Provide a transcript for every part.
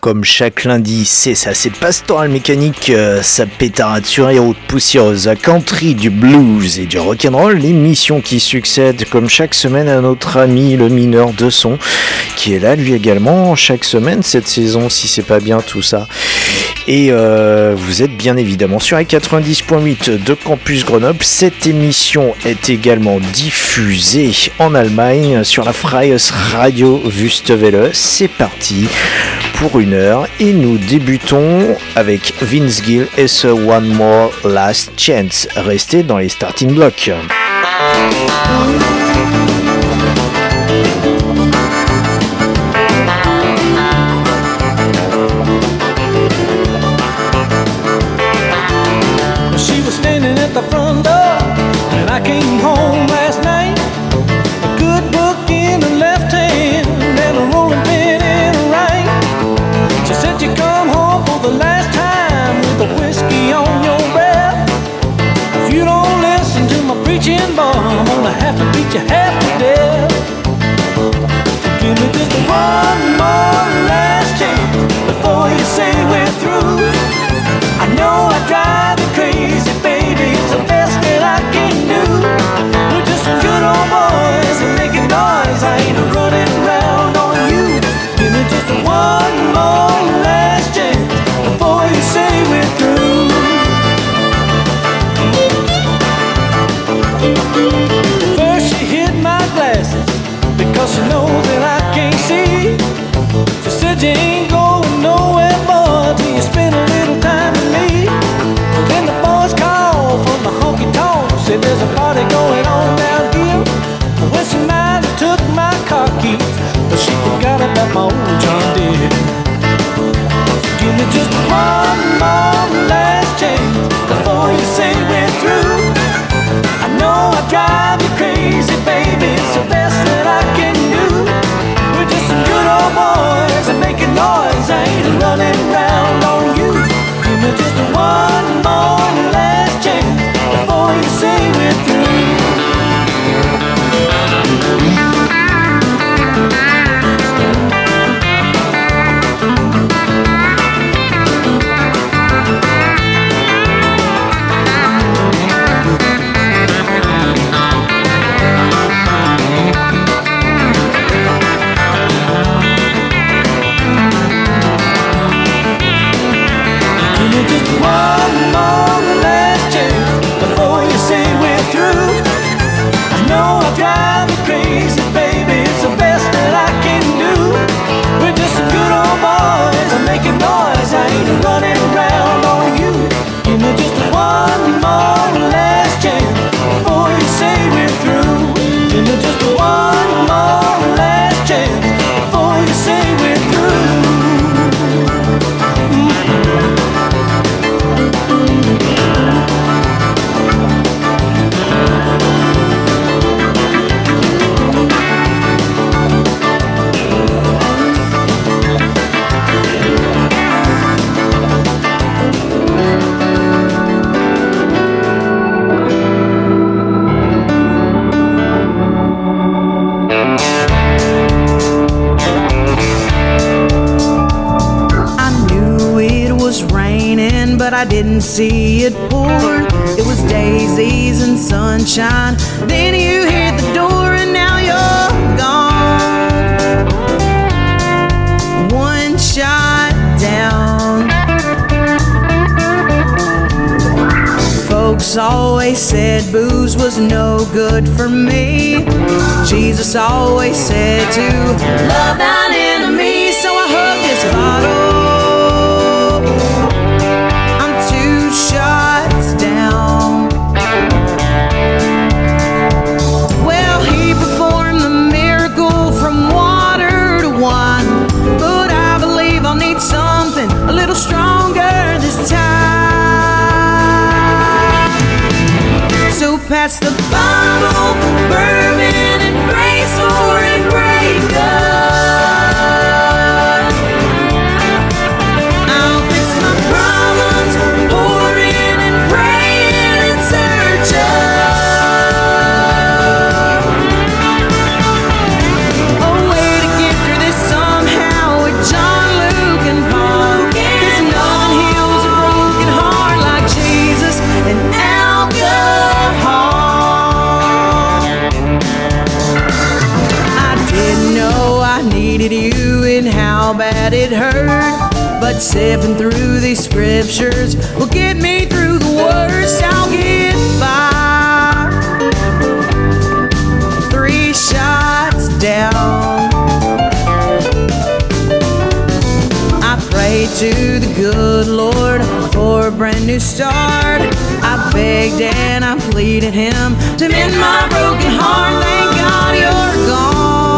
Comme chaque lundi, c'est ça, c'est Pastoral Mécanique, euh, sa pétarature et haute poussiéreuse, country, du blues et du rock'n'roll, l'émission qui succède comme chaque semaine à notre ami le mineur de son, qui est là lui également chaque semaine cette saison, si c'est pas bien tout ça. Et euh, vous êtes bien évidemment sur les 90.8 de Campus Grenoble. Cette émission est également diffusée en Allemagne sur la Freies Radio Wüstewelle. C'est parti pour une heure et nous débutons avec Vince Gill et ce One More Last Chance. Restez dans les starting blocks. See it pour. It was daisies and sunshine. Then you hit the door and now you're gone. One shot down. Folks always said booze was no good for me. Jesus always said to love thine enemy, so I hugged this bottle. The bottle, bourbon sipping through these scriptures will get me through the worst. I'll get by. Three shots down. I prayed to the good Lord for a brand new start. I begged and I pleaded Him to mend my broken heart. Thank God you're gone.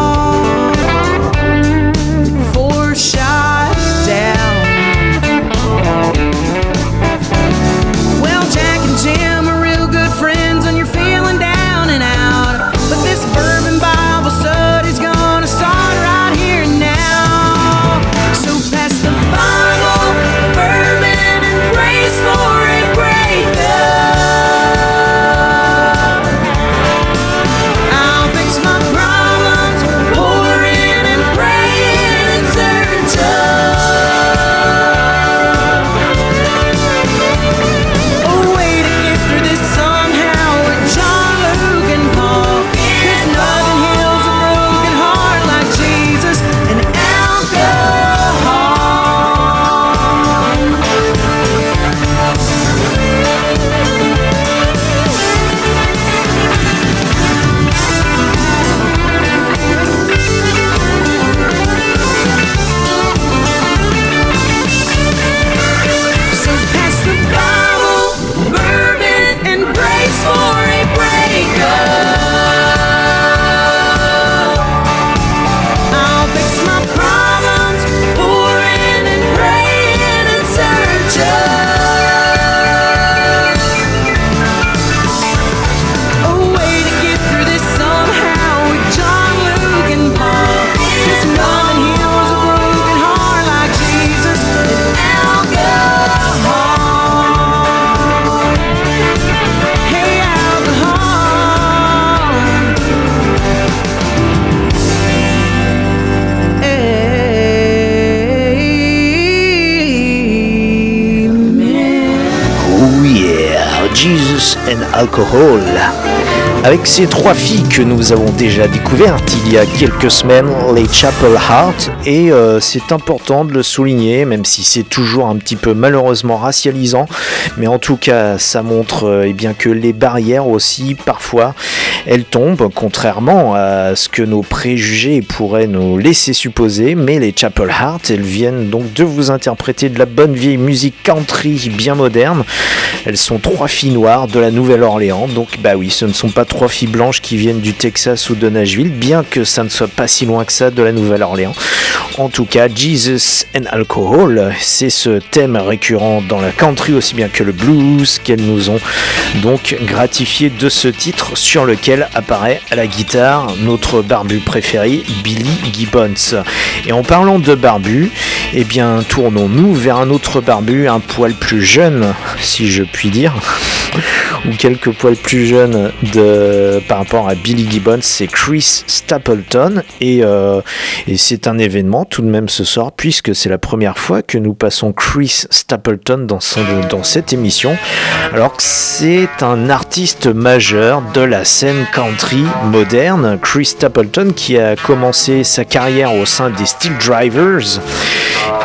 Alcohol. Avec ces trois filles que nous avons déjà découvertes il y a quelques semaines, les Chapel Heart, et euh, c'est important de le souligner, même si c'est toujours un petit peu malheureusement racialisant, mais en tout cas ça montre euh, eh bien que les barrières aussi parfois elles tombent, contrairement à ce que nos préjugés pourraient nous laisser supposer, mais les Chapel Heart, elles viennent donc de vous interpréter de la bonne vieille musique country bien moderne. Elles sont trois filles noires de la Nouvelle-Orléans, donc bah oui, ce ne sont pas trois filles blanches qui viennent du Texas ou de Nashville, bien que ça ne soit pas si loin que ça de la Nouvelle-Orléans. En tout cas, Jesus and Alcohol, c'est ce thème récurrent dans la country aussi bien que le blues qu'elles nous ont donc gratifié de ce titre sur lequel apparaît à la guitare notre barbu préféré, Billy Gibbons. Et en parlant de barbu, eh bien tournons-nous vers un autre barbu un poil plus jeune, si je puis dire. ou quelques poils plus jeune de, par rapport à Billy Gibbons, c'est Chris Stapleton. Et, euh, et c'est un événement tout de même ce soir, puisque c'est la première fois que nous passons Chris Stapleton dans, cette émission. Alors que c'est un artiste majeur de la scène country moderne, Chris Stapleton, qui a commencé sa carrière au sein des Steel Drivers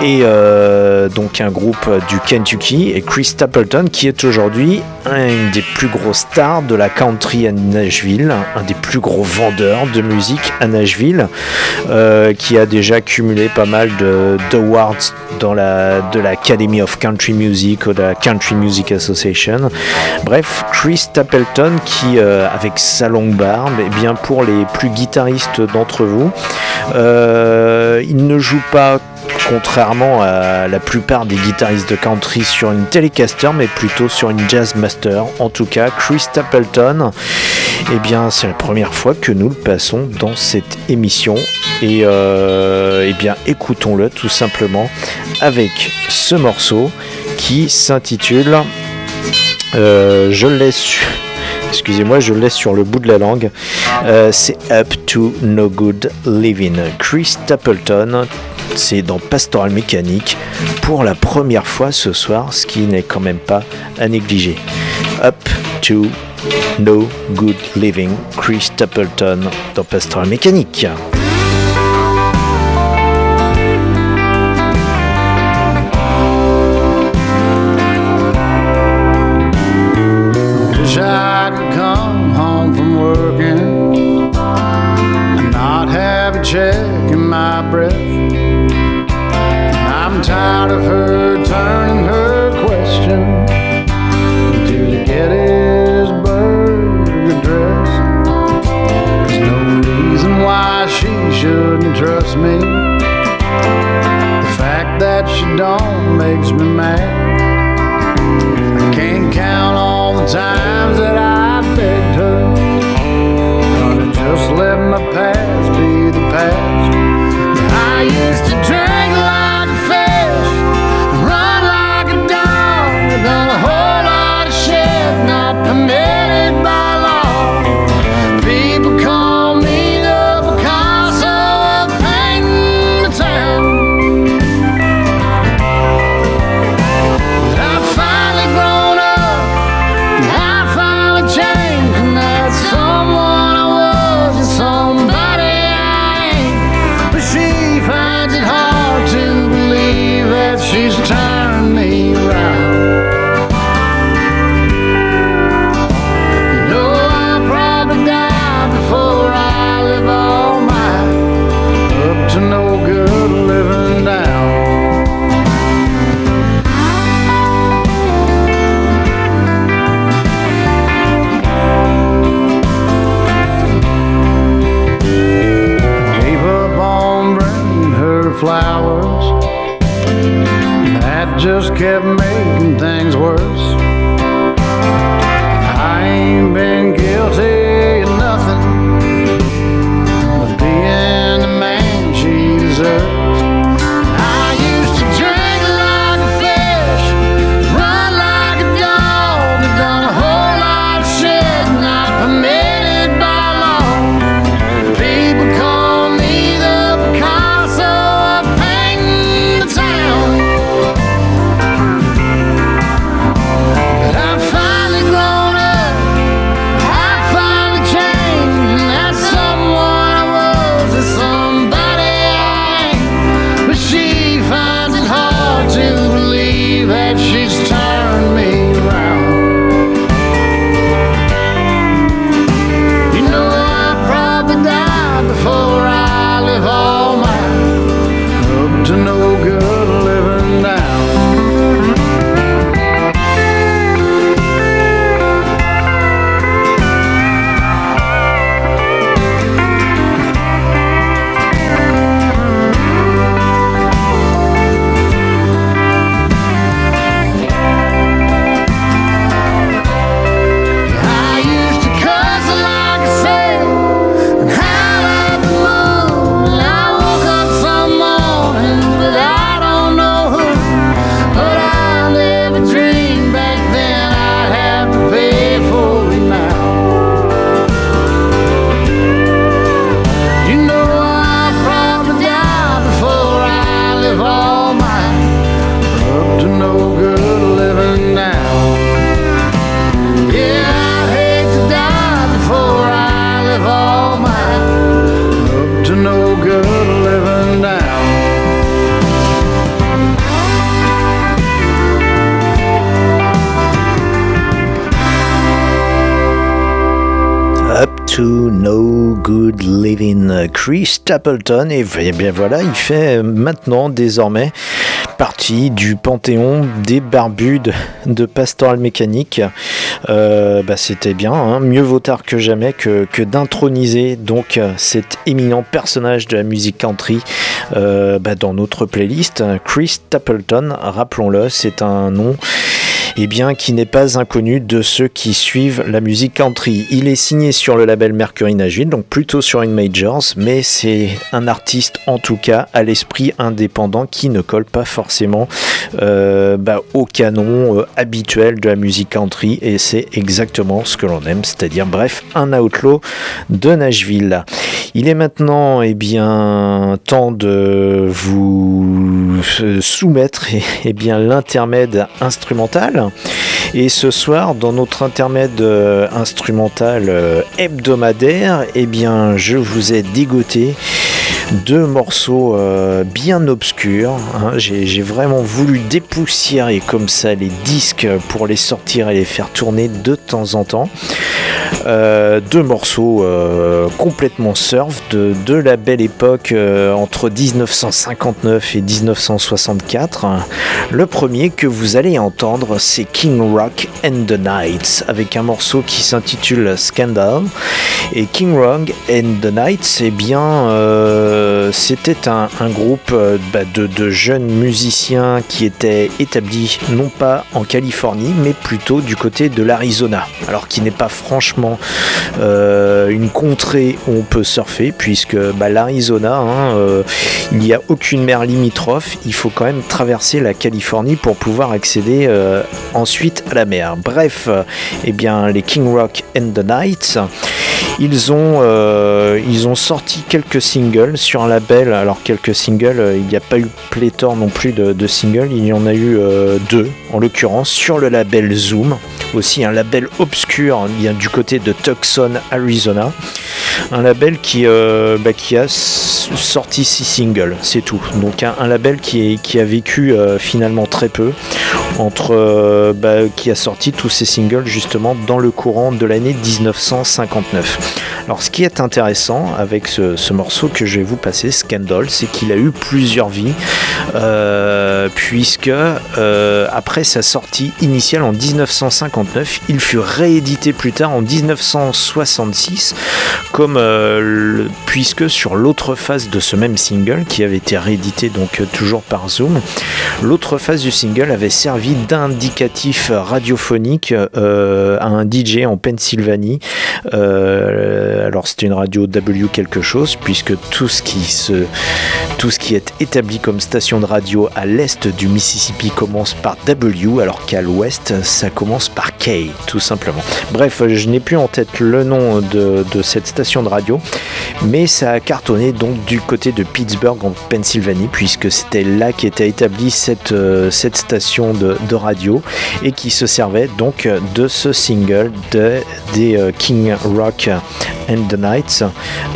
et euh, donc un groupe du Kentucky et Chris Stapleton qui est aujourd'hui une des plus grosses stars de la country à Nashville, un des plus gros vendeurs de musique à Nashville, euh, qui a déjà cumulé pas mal d'awards dans la de l'Academy of Country Music ou de la Country Music Association. Bref, Chris Stapleton qui euh, avec sa longue barbe, et eh bien pour les plus guitaristes d'entre vous, euh, il ne joue pas contrairement à la plupart des guitaristes de country sur une Telecaster, mais plutôt sur une Jazz Master. En tout cas, Chris Stapleton, eh bien, c'est la première fois que nous le passons dans cette émission. Et euh, eh bien, écoutons-le tout simplement avec ce morceau qui s'intitule. Euh, je. Excusez-moi, je le laisse sur le bout de la langue. Euh, c'est Up to No Good Living. Chris Stapleton, c'est dans Pastoral Mécanique pour la première fois ce soir, ce qui n'est quand même pas à négliger. Up to No Good Living, Chris Stapleton dans Pastoral Mécanique. Makes me mad. Chris Stapleton. Et bien voilà, il fait maintenant désormais partie du panthéon des barbus de, Pastoral Mécanique. Euh, bah, c'était bien, hein. mieux vaut tard que jamais que, d'introniser donc cet éminent personnage de la musique country euh, bah, dans notre playlist. Chris Stapleton, rappelons-le, c'est un nom eh bien, qui n'est pas inconnu de ceux qui suivent la musique country. Il est signé sur le label Mercury Nashville, donc plutôt sur une majors, mais c'est un artiste en tout cas à l'esprit indépendant qui ne colle pas forcément euh, bah, au canon euh, habituel de la musique country, et c'est exactement ce que l'on aime, c'est-à-dire bref, un outlaw de Nashville. Il est maintenant eh bien, temps de vous soumettre et eh bien, l'intermède instrumental. Et ce soir, dans notre intermède euh, instrumental euh, hebdomadaire, eh bien, je vous ai dégoté deux morceaux euh, bien obscurs. Hein. J'ai vraiment voulu dépoussiérer comme ça les disques pour les sortir et les faire tourner de temps en temps. Euh, deux morceaux euh, complètement surf de, de, la belle époque entre 1959 et 1964. Le premier que vous allez entendre, c'est King Rock and the Knights avec un morceau qui s'intitule Scandal. Et King Rock and the Knights, eh bien, euh, c'était un, groupe euh, bah, de, jeunes musiciens qui étaient établis non pas en Californie, mais plutôt du côté de l'Arizona. Alors qui n'est pas franchement euh, une contrée où on peut surfer, puisque bah, l'Arizona, hein, il n'y a aucune mer limitrophe. Il faut quand même traverser la Californie pour pouvoir accéder ensuite à la mer. Bref, eh bien, les King Rock and the Knights, ils ont, ils ont sorti quelques singles sur un label. Alors quelques singles, euh, il n'y a pas eu pléthore non plus de, singles, il y en a eu euh, deux en l'occurrence sur le label Zoom. Aussi un label obscur vient du côté de Tucson, Arizona. Un label qui, euh, bah, qui a sorti six singles, c'est tout. Donc un, label qui, a vécu finalement très peu, entre, bah, qui a sorti tous ces singles justement dans le courant de l'année 1959. Alors ce qui est intéressant avec ce, morceau que je vais vous passer, Scandal, c'est qu'il a eu plusieurs vies, euh, puisque euh, après sa sortie initiale en 1959, il fut réédité plus tard en 1966, comme euh, puisque sur l'autre face de ce même single, qui avait été réédité donc toujours par Zoom, l'autre face du single avait servi d'indicatif radiophonique à un DJ en Pennsylvanie. Euh, alors c'était une radio W quelque chose, puisque tout ce qui se, tout ce qui est établi comme station de radio à l'est du Mississippi commence par W, alors qu'à l'ouest ça commence par K, tout simplement. Bref, je n'ai plus en tête le nom de, cette station de radio, mais ça a cartonné donc du côté de Pittsburgh en Pennsylvanie, puisque c'était là qu'était établie cette, euh, station de, radio et qui se servait donc de ce single de, des euh, King Rock and the Nights,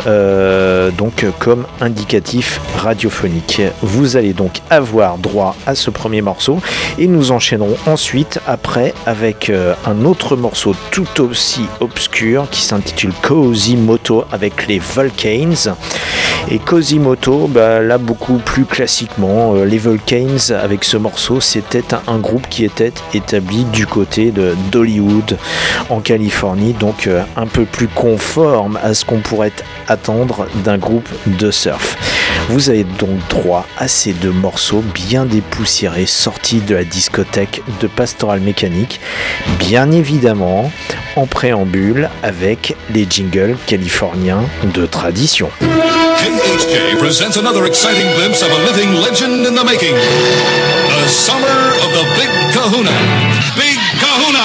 euh, donc comme indicatif radiophonique. Vous allez donc avoir droit à ce premier morceau et nous enchaînerons ensuite après avec un autre morceau tout aussi obscur qui s'intitule Moto avec les Volcans. Et Cosimoto, bah, là beaucoup plus classiquement, euh, les Volcans avec ce morceau, c'était un, groupe qui était établi du côté de d'Hollywood en Californie, donc un peu plus conforme à ce qu'on pourrait attendre d'un groupe de surf. Vous avez donc droit à ces deux morceaux bien dépoussiérés sortis de la discothèque de Pastoral Mécanique, bien évidemment en avec les jingles californiens de tradition. KHJ presents another exciting glimpse of a living legend in the making. The summer of the Big Kahuna. Big Kahuna!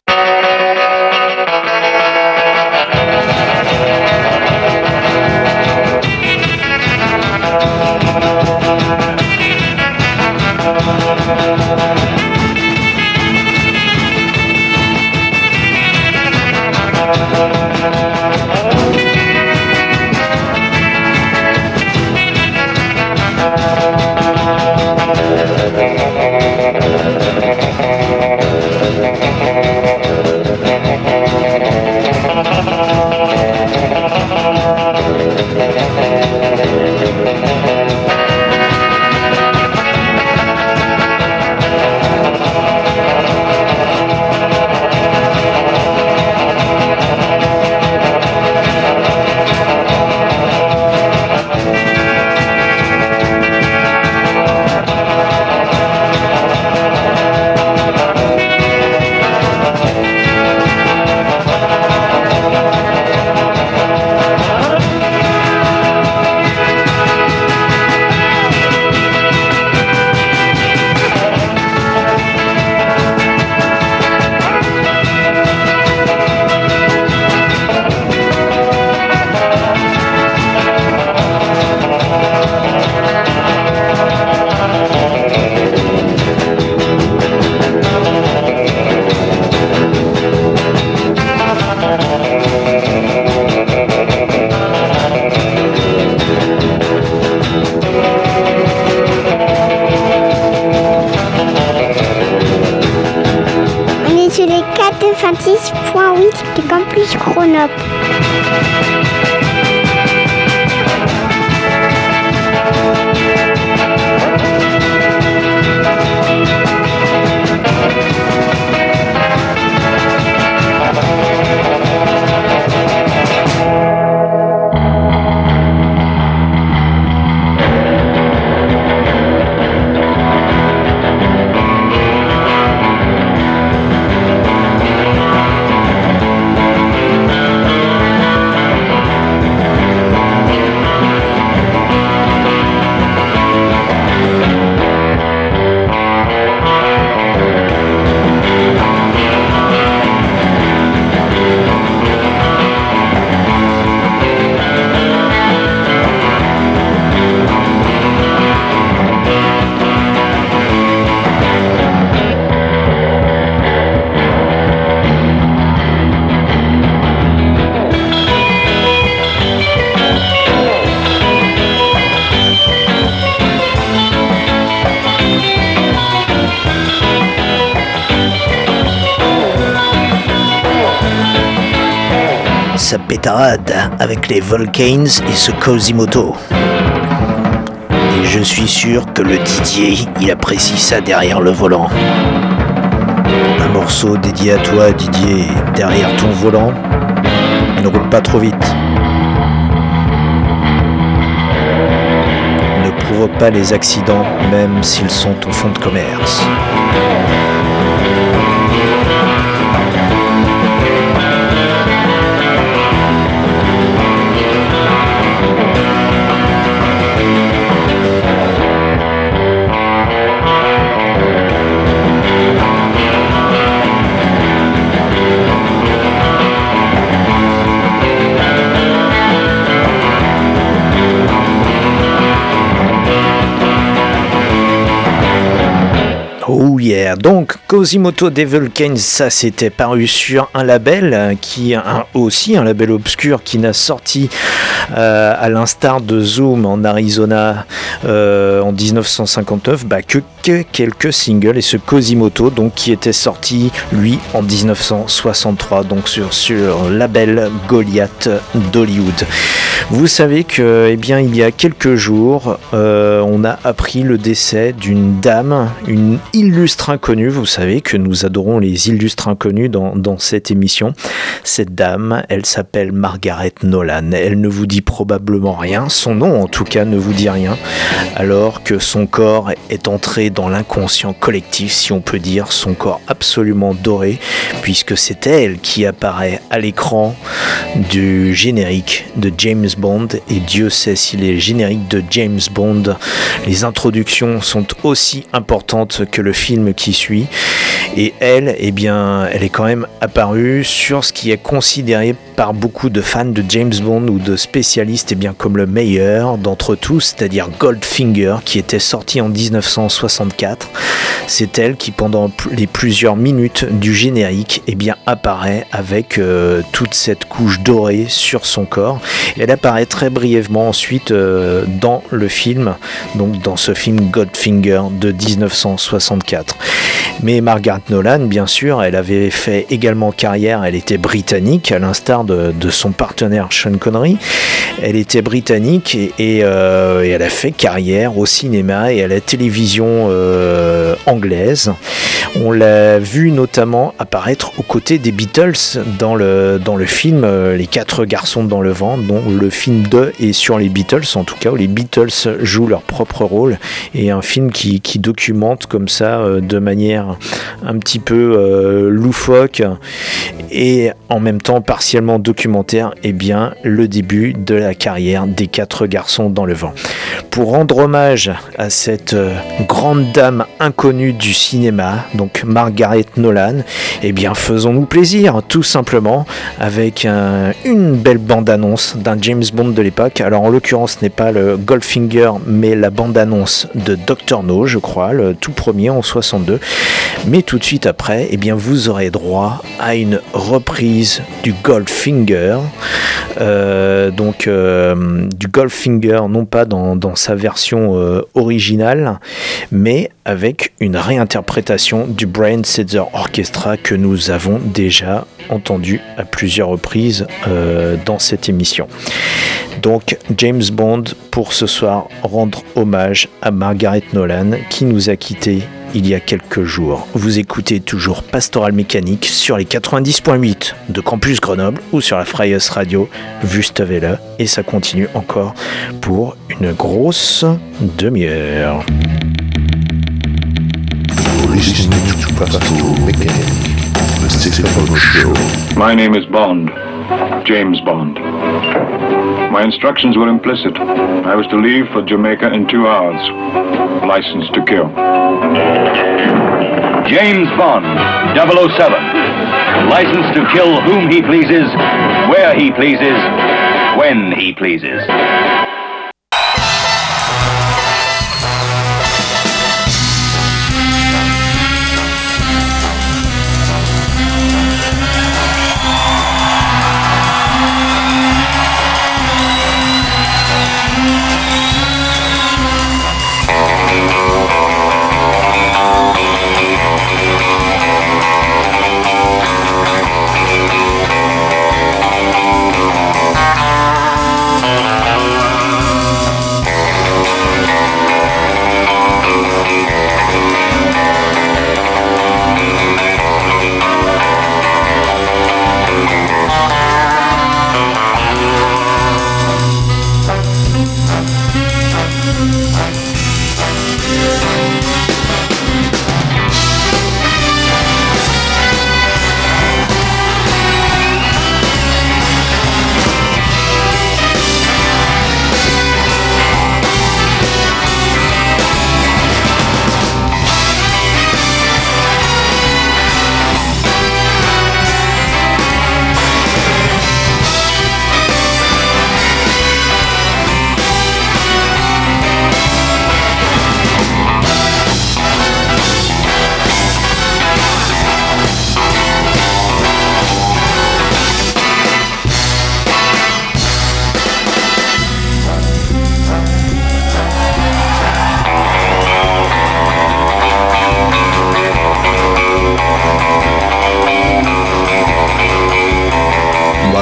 Oui, avec les Volcanes et ce Cosimoto. Et je suis sûr que le Didier, il apprécie ça derrière le volant. Un morceau dédié à toi, Didier, derrière ton volant. Ne roule pas trop vite. Ne provoque pas les accidents, même s'ils sont au fond de commerce. Donc Cosimoto Devilkane, ça c'était paru sur un label euh, qui un, aussi un label obscur qui n'a sorti euh, à l'instar de Zoom en Arizona euh, en 1959 bah, que, que quelques singles et ce Cosimoto donc qui était sorti lui en 1963 donc sur sur label Goliath d'Hollywood. Vous savez que eh bien il y a quelques jours euh, on a appris le décès d'une dame, une illustre inconnue. Vous savez que nous adorons les illustres inconnus dans, dans cette émission. Cette dame, elle s'appelle Margaret Nolan. Elle ne vous dit probablement rien. Son nom, en tout cas, ne vous dit rien. Alors que son corps est entré dans l'inconscient collectif, si on peut dire, son corps absolument doré, puisque c'est elle qui apparaît à l'écran du générique de James Bond. Et Dieu sait si les génériques de James Bond, les introductions sont aussi importantes que le film qui suit. Et elle, eh bien, elle est quand même apparue sur ce qui est considéré par beaucoup de fans de James Bond ou de spécialistes, eh bien, comme le meilleur d'entre tous, c'est-à-dire Goldfinger, qui était sorti en 1964. C'est elle qui, pendant les plusieurs minutes du générique, eh bien, apparaît avec euh, toute cette couche dorée sur son corps. Et elle apparaît très brièvement ensuite euh, dans le film, donc dans ce film Goldfinger de 1964. Mais Margaret Nolan, bien sûr, elle avait fait également carrière, elle était britannique, à l'instar de, de, son partenaire Sean Connery. Elle était britannique euh, et, elle a fait carrière au cinéma et à la télévision euh, anglaise. On l'a vu notamment apparaître aux côtés des Beatles dans le, dans le film euh, Les quatre garçons dans le vent, dont le film 2 est sur les Beatles, en tout cas, où les Beatles jouent leur propre rôle, et un film qui, qui documente comme ça, de manière un petit peu loufoque et en même temps partiellement documentaire, et eh bien, le début de la carrière des quatre garçons dans le vent. Pour rendre hommage à cette grande dame inconnue du cinéma, donc Margaret Nolan, eh bien faisons-nous plaisir tout simplement avec un, une belle bande-annonce d'un James Bond de l'époque. Alors en l'occurrence ce n'est pas le Goldfinger mais la bande-annonce de Dr No, je crois, le tout premier en 62. Mais tout de suite après, eh bien vous aurez droit à une reprise du Goldfinger Euh, donc euh, du Goldfinger, non pas dans, sa version euh, originale, mais avec une réinterprétation du Brian Setzer Orchestra que nous avons déjà entendu à plusieurs reprises dans cette émission. Donc James Bond pour ce soir rendre hommage à Margaret Nolan qui nous a quittés il y a quelques jours. Vous écoutez toujours Pastoral Mécanique sur les 90.8 de Campus Grenoble ou sur la Freies Radio Wüstewelle et ça continue encore pour une grosse demi-heure. My name is Bond, James Bond. My instructions were implicit. I was to leave for Jamaica in two hours. License to kill. James Bond, 007. License to kill whom he pleases, where he pleases, when he pleases.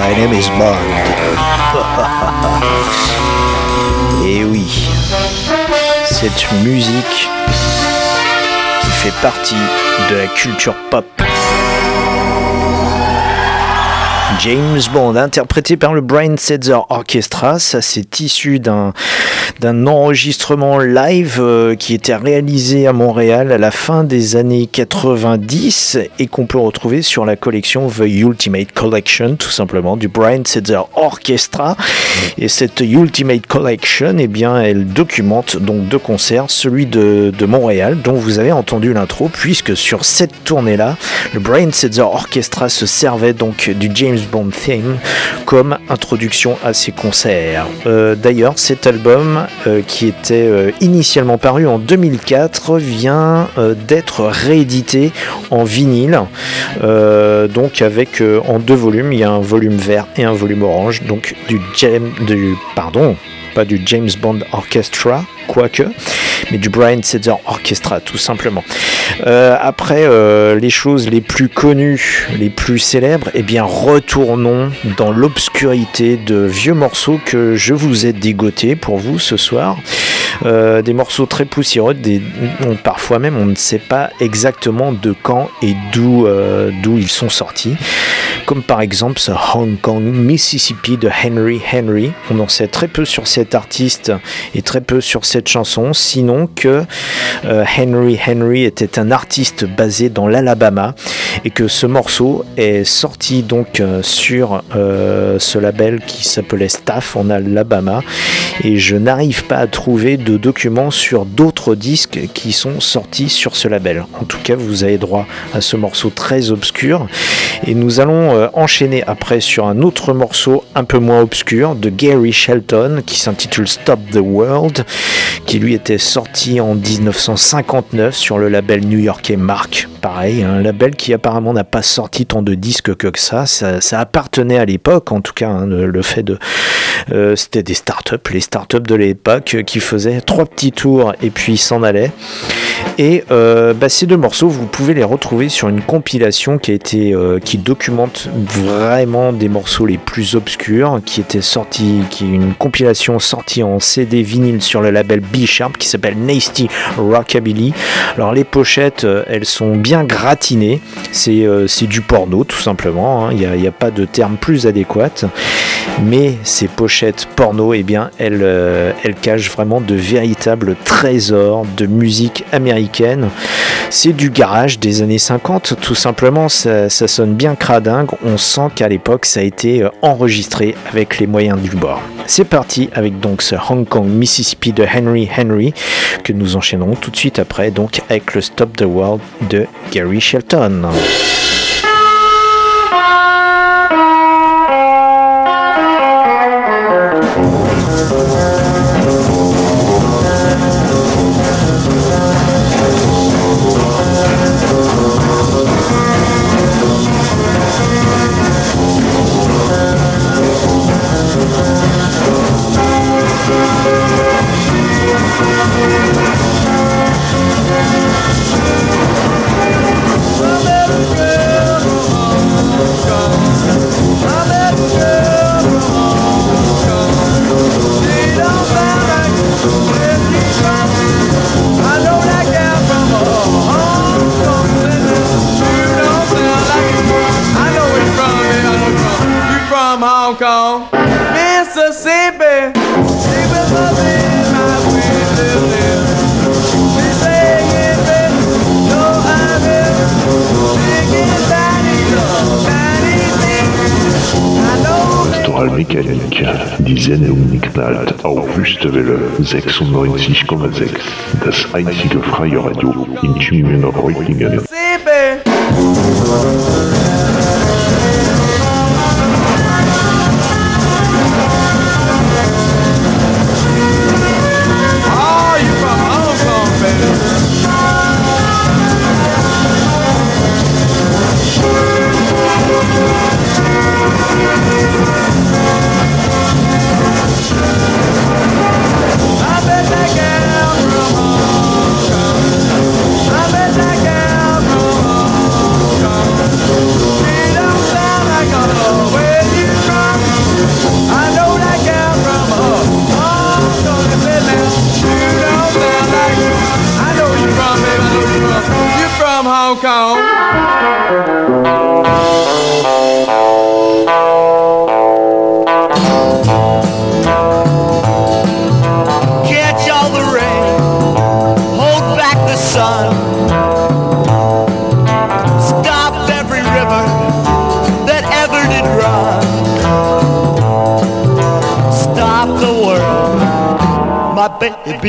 My name is Bond. Et oui, cette musique qui fait partie de la culture pop. James Bond, interprété par le Brian Setzer Orchestra, ça c'est issu d'un enregistrement live euh, qui était réalisé à Montréal à la fin des années 90 et qu'on peut retrouver sur la collection The Ultimate Collection, tout simplement, du Brian Setzer Orchestra. Et cette Ultimate Collection, eh bien, elle documente donc deux concerts, celui de, de Montréal, dont vous avez entendu l'intro, puisque sur cette tournée-là, le Brian Setzer Orchestra se servait donc du James Bond theme comme introduction à ses concerts. Euh, D'ailleurs, cet album, euh, qui était euh, initialement paru en 2004, vient d'être réédité en vinyle, donc avec en deux volumes. Il y a un volume vert et un volume orange, donc du James, du pardon, pas du James Bond Orchestra, quoique, mais du Brian Setzer Orchestra, tout simplement. Euh, après, euh, les choses les plus connues, les plus célèbres, eh bien, retournons dans l'obscurité de vieux morceaux que je vous ai dégotés pour vous ce soir. Euh, des morceaux très poussiéreux, parfois même on ne sait pas exactement de quand et d'où euh, d'où ils sont sortis. Comme par exemple ce Hong Kong, Mississippi de Henry Henry. On en sait très peu sur cet artiste et très peu sur cette chanson, sinon que euh, Henry Henry était un artiste basé dans l'Alabama et que ce morceau est sorti donc euh, sur euh, ce label qui s'appelait Staff en Alabama et je n'arrive pas à trouver de documents sur d'autres disques qui sont sortis sur ce label. En tout cas, vous avez droit à ce morceau très obscur et nous allons euh, enchaîner après sur un autre morceau un peu moins obscur de Gary Shelton qui s'intitule Stop the World qui lui était sorti en 1959 sur le label new-yorkais Mark. Pareil, un label qui a apparemment n'a pas sorti tant de disques que ça. Ça, appartenait à l'époque, en tout cas, hein, le fait de. Euh, C'était des startups, les startups de l'époque euh, qui faisaient trois petits tours et puis s'en allaient. Et euh, bah, ces deux morceaux, vous pouvez les retrouver sur une compilation qui a été, qui documente vraiment des morceaux les plus obscurs, qui était sorti, qui est une compilation sortie en CD vinyle sur le label B Sharp, qui s'appelle Nasty Rockabilly. Alors les pochettes, elles sont bien gratinées. C'est euh, du porno tout simplement. hein. Il n'y a, a pas de terme plus adéquat. Mais ces pochettes porno, eh bien, elles, euh, elles cachent vraiment de véritables trésors de musique américaine. C'est du garage des années 50, tout simplement. Ça, ça sonne bien cradingue. On sent qu'à l'époque, ça a été euh, enregistré avec les moyens du bord. C'est parti avec donc ce Hong Kong, Mississippi de Henry Henry que nous enchaînerons tout de suite après, donc avec le Stop the World de Gary Shelton. Mécanique, die Sendung knallt auf Wüstewelle 96,6. Das einzige freie Radio in Tübingen Reutlingen.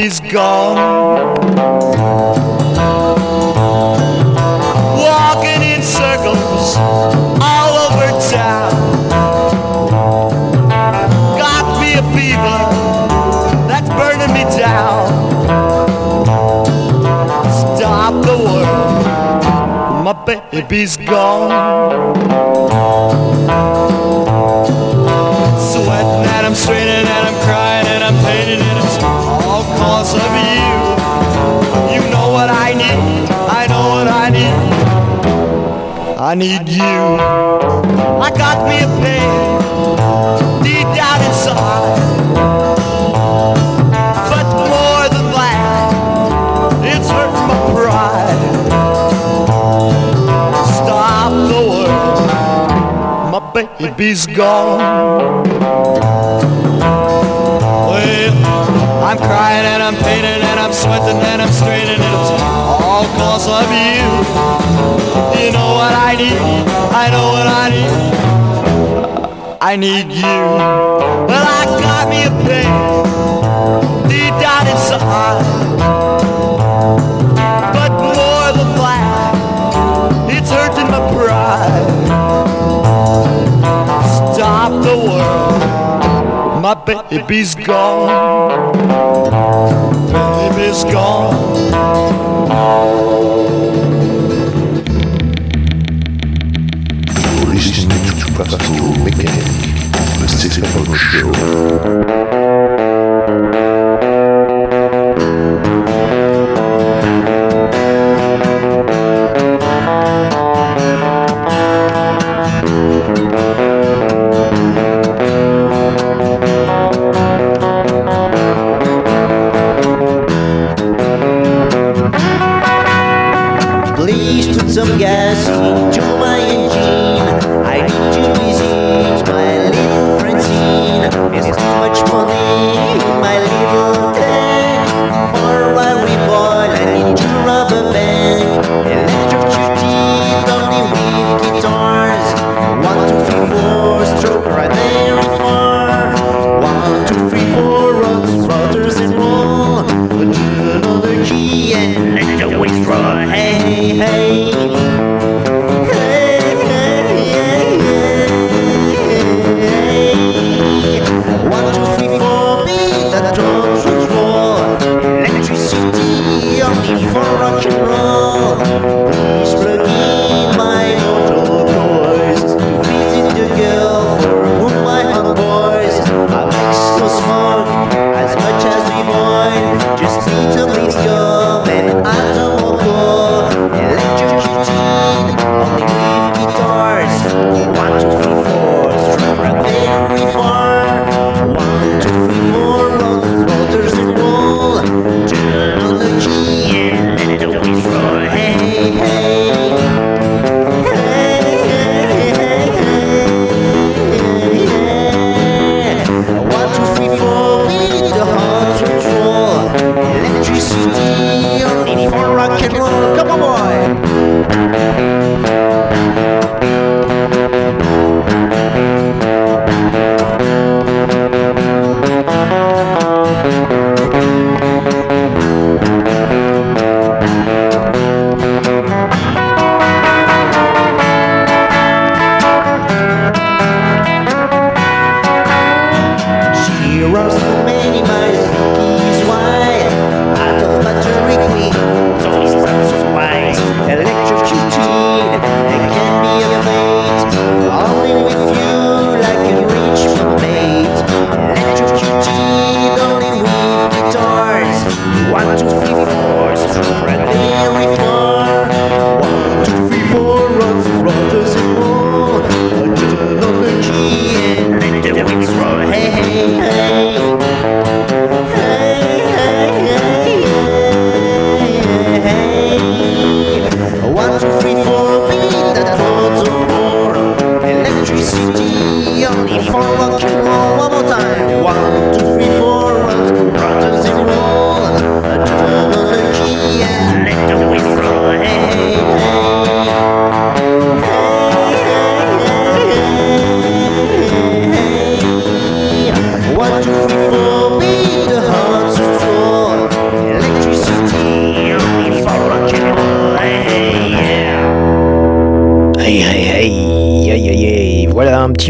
Baby's gone. Walking in circles all over town. Got me a fever that's burning me down. Stop the world, my baby's gone. I need you. I got me a pain deep down inside. But more than that, it's hurt my pride. Stop the world, my baby's gone. Well, I'm crying and I'm painting and I'm sweating and I'm straining it's all cause of you. You know what I need, I know what I need. I need you. Well, I got me a pain deep down inside. But more than that, it's hurting my pride. Stop the world, my baby's gone. Baby's gone. Pastor Mechanic, the Saxophone Show.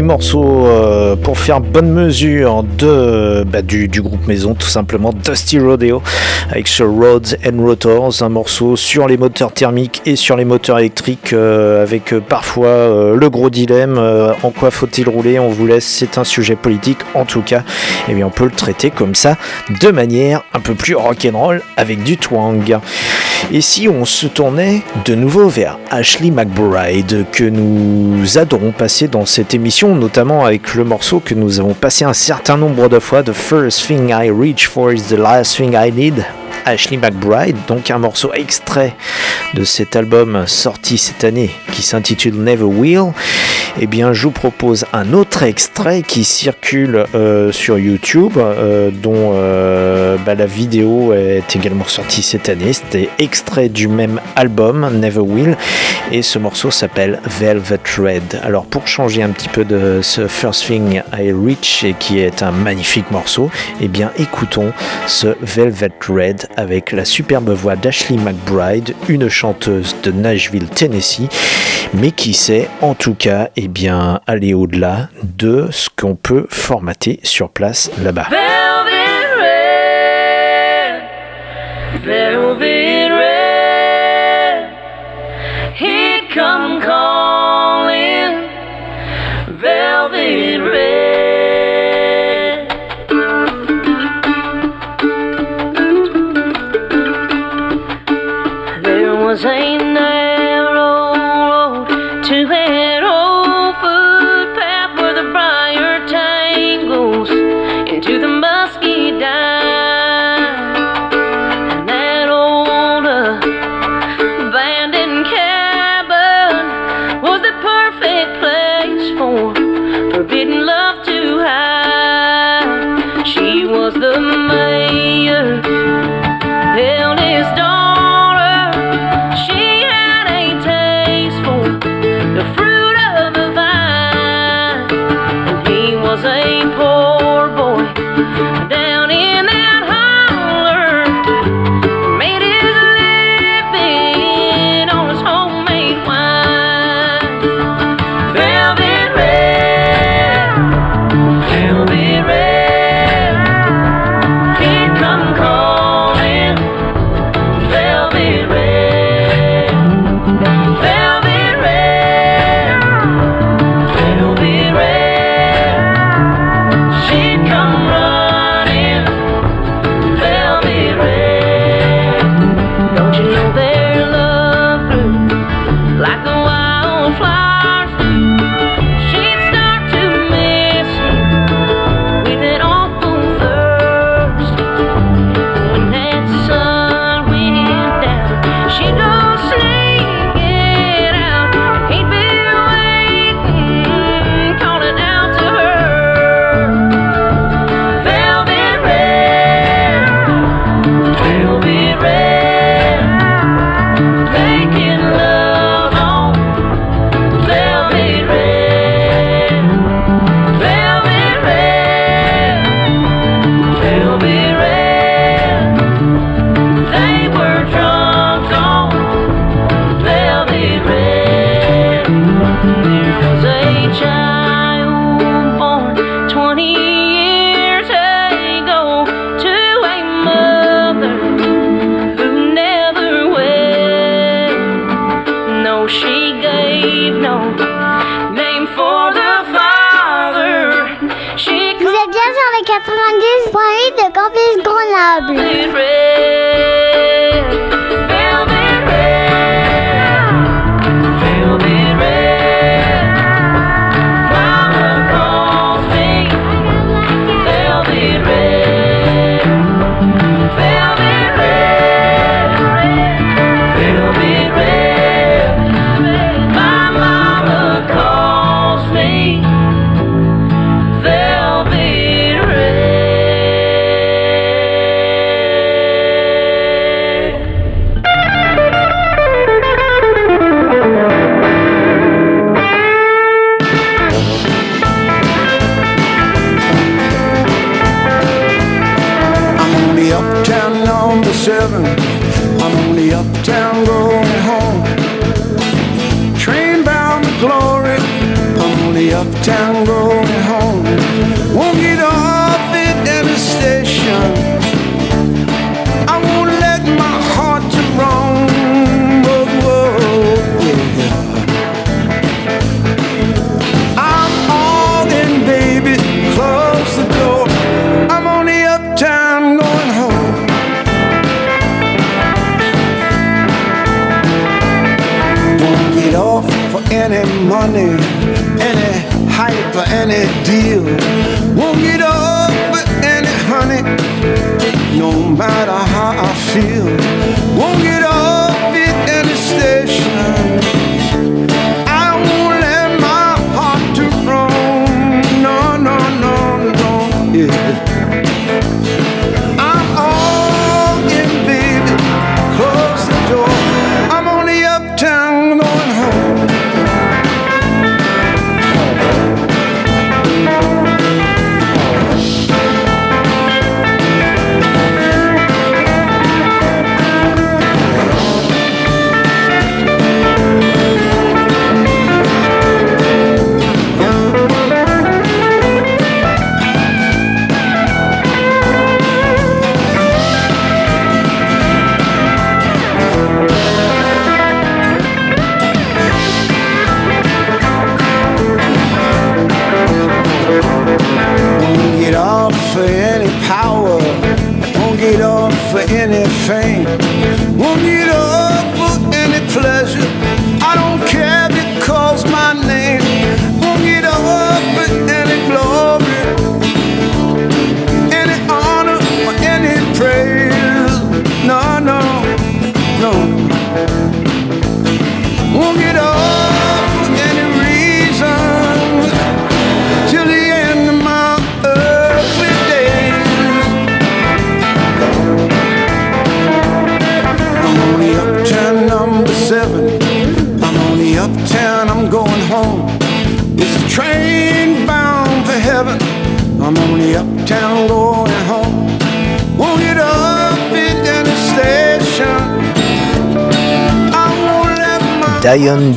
Petit morceau euh, pour faire bonne mesure de, bah, du, groupe maison tout simplement Dusty Rodeo avec ce Roads and Rotors, un morceau sur les moteurs thermiques et sur les moteurs électriques euh, avec euh, parfois le gros dilemme en quoi faut-il rouler on vous laisse c'est un sujet politique en tout cas. Et bien on peut le traiter comme ça de manière un peu plus rock'n'roll avec du twang et si on se tournait de nouveau vers Ashley McBride que nous adorons passer dans cette émission, notamment avec le morceau que nous avons passé un certain nombre de fois, The First Thing I Reach For Is The Last Thing I Need. Ashley McBride, donc un morceau extrait de cet album sorti cette année qui s'intitule Never Will. Eh bien, je vous propose un autre extrait qui circule euh, sur YouTube, euh, dont euh, bah, la vidéo est également sortie cette année. C'était extrait du même album, Never Will, et ce morceau s'appelle Velvet Red. Alors, pour changer un petit peu de ce First Thing I Reach, et qui est un magnifique morceau, eh bien, écoutons ce Velvet Red avec la superbe voix d'Ashley McBride, une chanteuse de Nashville, Tennessee, mais qui sait en tout cas eh bien, aller au-delà de ce qu'on peut formater sur place là-bas.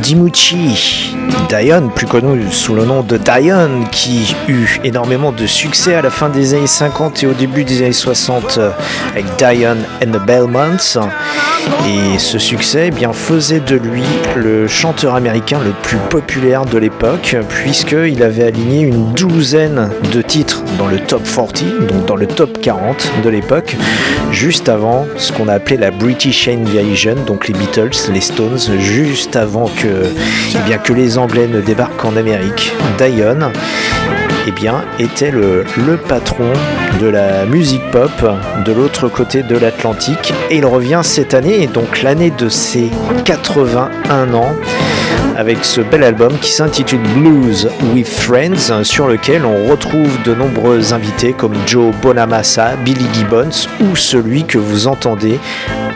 Dimucci. Diane, plus connu sous le nom de Diane, qui eut énormément de succès à la fin des années 50 et au début des années 60 euh, avec Diane and the Bellmonts. Et ce succès eh bien, faisait de lui le chanteur américain le plus populaire de l'époque, puisqu'il avait aligné une douzaine de titres dans le top 40, donc dans le top 40 de l'époque, juste avant ce qu'on a appelé la British Invasion, donc les Beatles, les Stones, juste avant que, eh bien, que les Anglais ne débarquent en Amérique. Diane eh bien, était le, le patron de la musique pop de l'autre côté de l'Atlantique. Et il revient cette année, donc l'année de ses 81 ans, avec ce bel album qui s'intitule Blues with Friends, sur lequel on retrouve de nombreux invités comme Joe Bonamassa, Billy Gibbons ou celui que vous entendez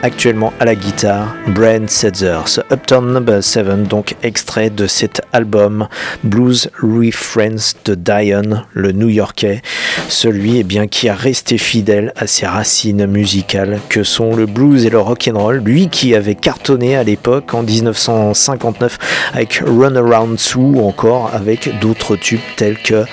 actuellement à la guitare, Brent Setzer. Ce Uptown Number 7, donc extrait de cet album Blues Friends de Diane, le New-Yorkais, celui eh bien, qui a resté fidèle à ses racines musicales que sont le blues et le rock and roll, lui qui avait cartonné à l'époque en 1959 avec Run Around Sue ou encore avec d'autres tubes tels que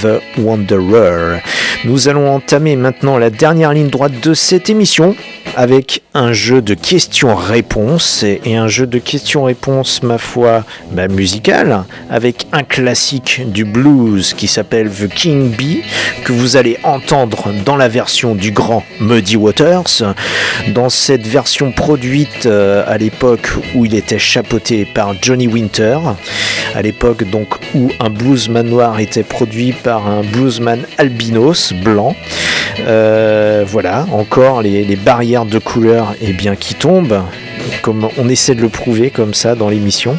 The Wanderer. Nous allons entamer maintenant la dernière ligne droite de cette émission avec un jeu de questions-réponses et et un jeu de questions-réponses, ma foi, bah, musical, avec un classique du blues qui s'appelle The King Bee, que vous allez entendre dans la version du grand Muddy Waters, dans cette version produite euh, à l'époque où il était chapeauté par Johnny Winter, à l'époque donc où un bluesman noir était produit par un bluesman albinos blanc. Euh, voilà, encore les, les barrières de couleur et bien qui tombent, comme on essaie de le prouver comme ça dans l'émission.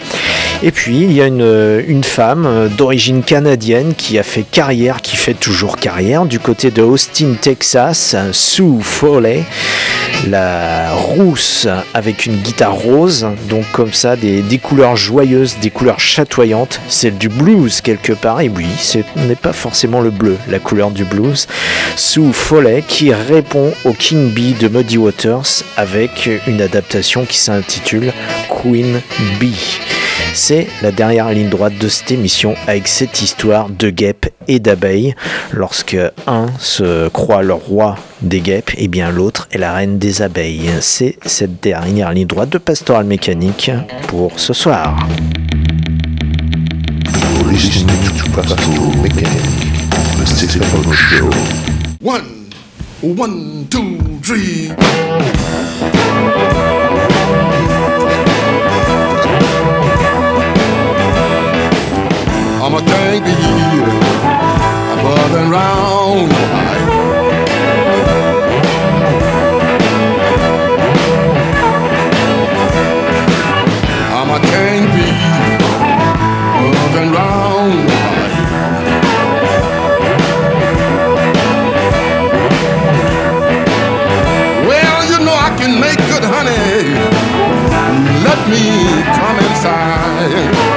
Et puis il y a une, une femme d'origine canadienne qui a fait carrière, qui fait toujours carrière, du côté de Austin, Texas, Sue Foley, la rousse avec une guitare rose, donc comme ça des, couleurs joyeuses, des couleurs chatoyantes, celle du blues quelque part, et oui, ce n'est pas forcément le bleu, la couleur du blues. Sue Foley qui répond au King Bee de Muddy Waters avec une adaptation qui s'intitule Queen Bee. C'est la dernière ligne droite de cette émission avec cette histoire de guêpes et d'abeilles. Lorsque un se croit le roi des guêpes, et bien l'autre est la reine des abeilles. C'est cette dernière ligne droite de Pastoral Mécanique pour ce soir. One, one, two, three. I'm a I'm buzzing round me come inside.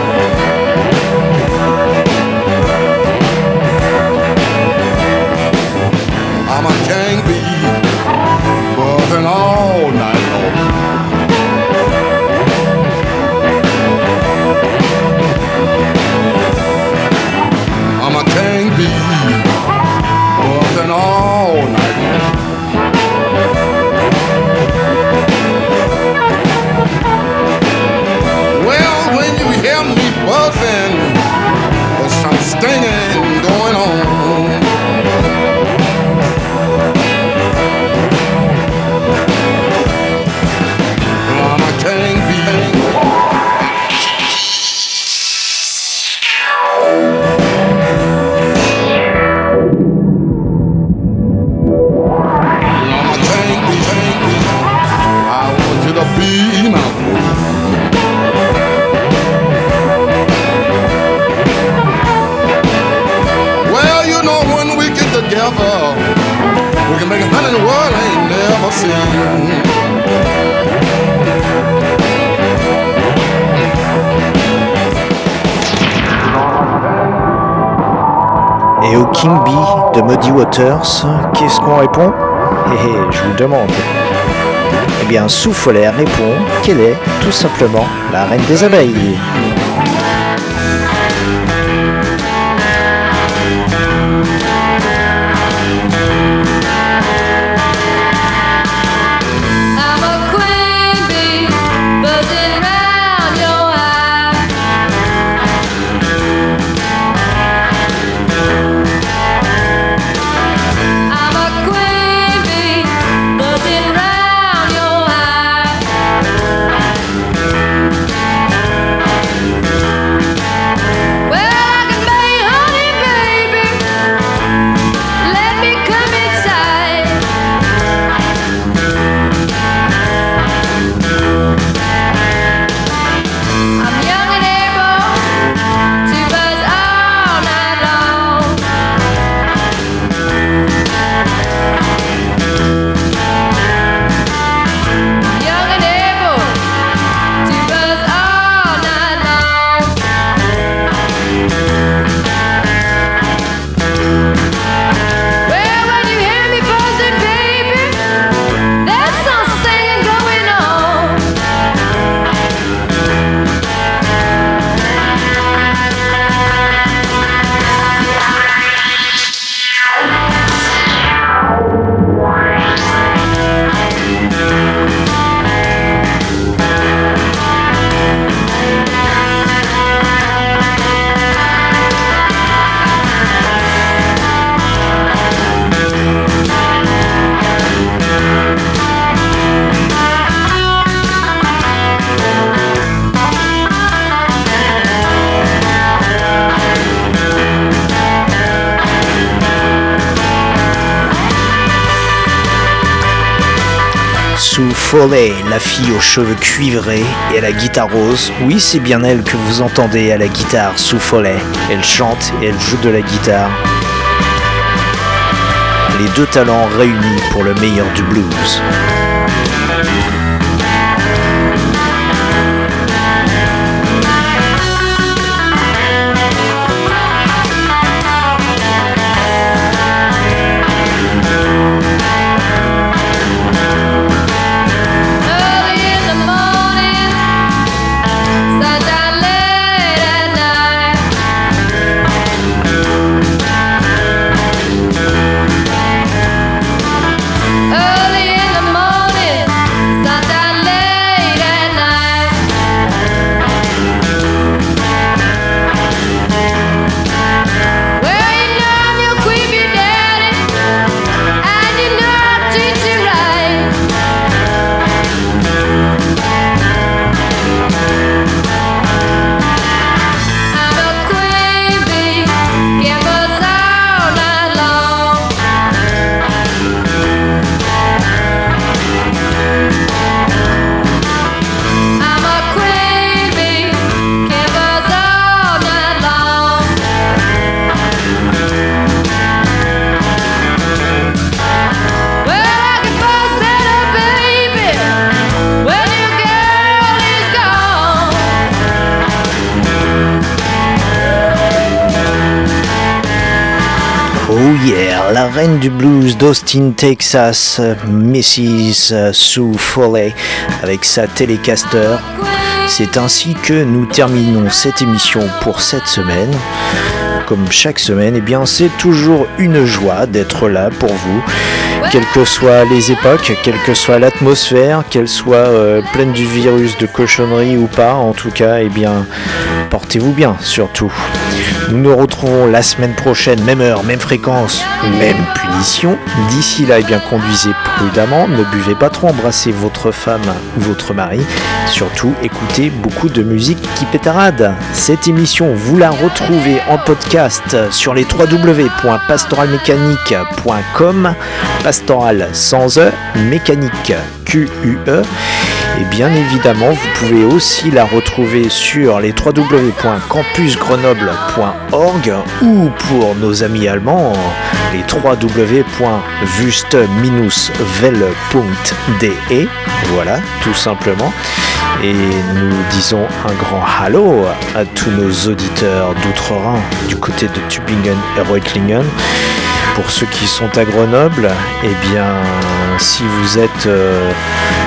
King Bee de Muddy Waters, qu'est-ce qu'on répond? Hé hé, je vous demande. Eh bien, Souffolaire répond qu'elle est tout simplement la reine des abeilles? Foley, la fille aux cheveux cuivrés et à la guitare rose. Oui, c'est bien elle que vous entendez à la guitare, Sue Foley. Elle chante et elle joue de la guitare. Les deux talents réunis pour le meilleur du blues. Reine du blues d'Austin, Texas, Mrs. Sue Foley, avec sa Telecaster. C'est ainsi que nous terminons cette émission pour cette semaine. Comme chaque semaine, eh bien, c'est toujours une joie d'être là pour vous, quelles que soient les époques, quelle que soit l'atmosphère, qu'elle soit euh, pleine du virus de cochonnerie ou pas. En tout cas, eh bien, portez-vous bien, surtout. Nous nous retrouvons la semaine prochaine, même heure, même fréquence, même punition. D'ici là, eh bien, conduisez prudemment, ne buvez pas trop, embrassez votre femme ou votre mari. Surtout, écoutez beaucoup de musique qui pétarade. Cette émission, vous la retrouvez en podcast sur les www.pastoralmécanique.com. Pastoral sans E, mécanique Q-U-E. Et bien évidemment, vous pouvez aussi la retrouver sur les www.campusgrenoble.org ou pour nos amis allemands, les www.juste-welle.de. Voilà, tout simplement. Et nous disons un grand hallo à tous nos auditeurs d'outre-Rhin du côté de Tübingen et Reutlingen. Pour ceux qui sont à Grenoble, eh si vous êtes euh,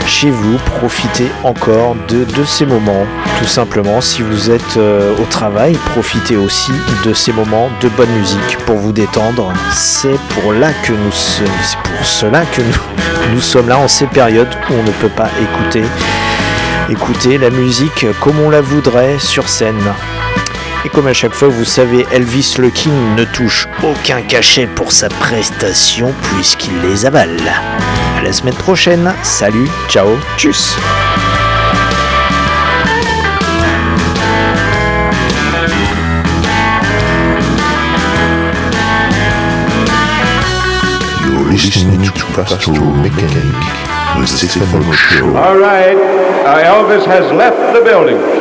chez vous, profitez encore de, ces moments. Tout simplement, si vous êtes euh, au travail, profitez aussi de ces moments de bonne musique pour vous détendre. C'est pour là que nous, pour cela que nous, nous sommes là en ces périodes où on ne peut pas écouter, écouter la musique comme on la voudrait sur scène. Et comme à chaque fois, vous savez, Elvis le King ne touche aucun cachet pour sa prestation puisqu'il les avale. À la semaine prochaine. Salut, ciao, tchuss. You're listening to Pastoral Mechanic, the Stefano Show. All right, uh, Elvis has left the building.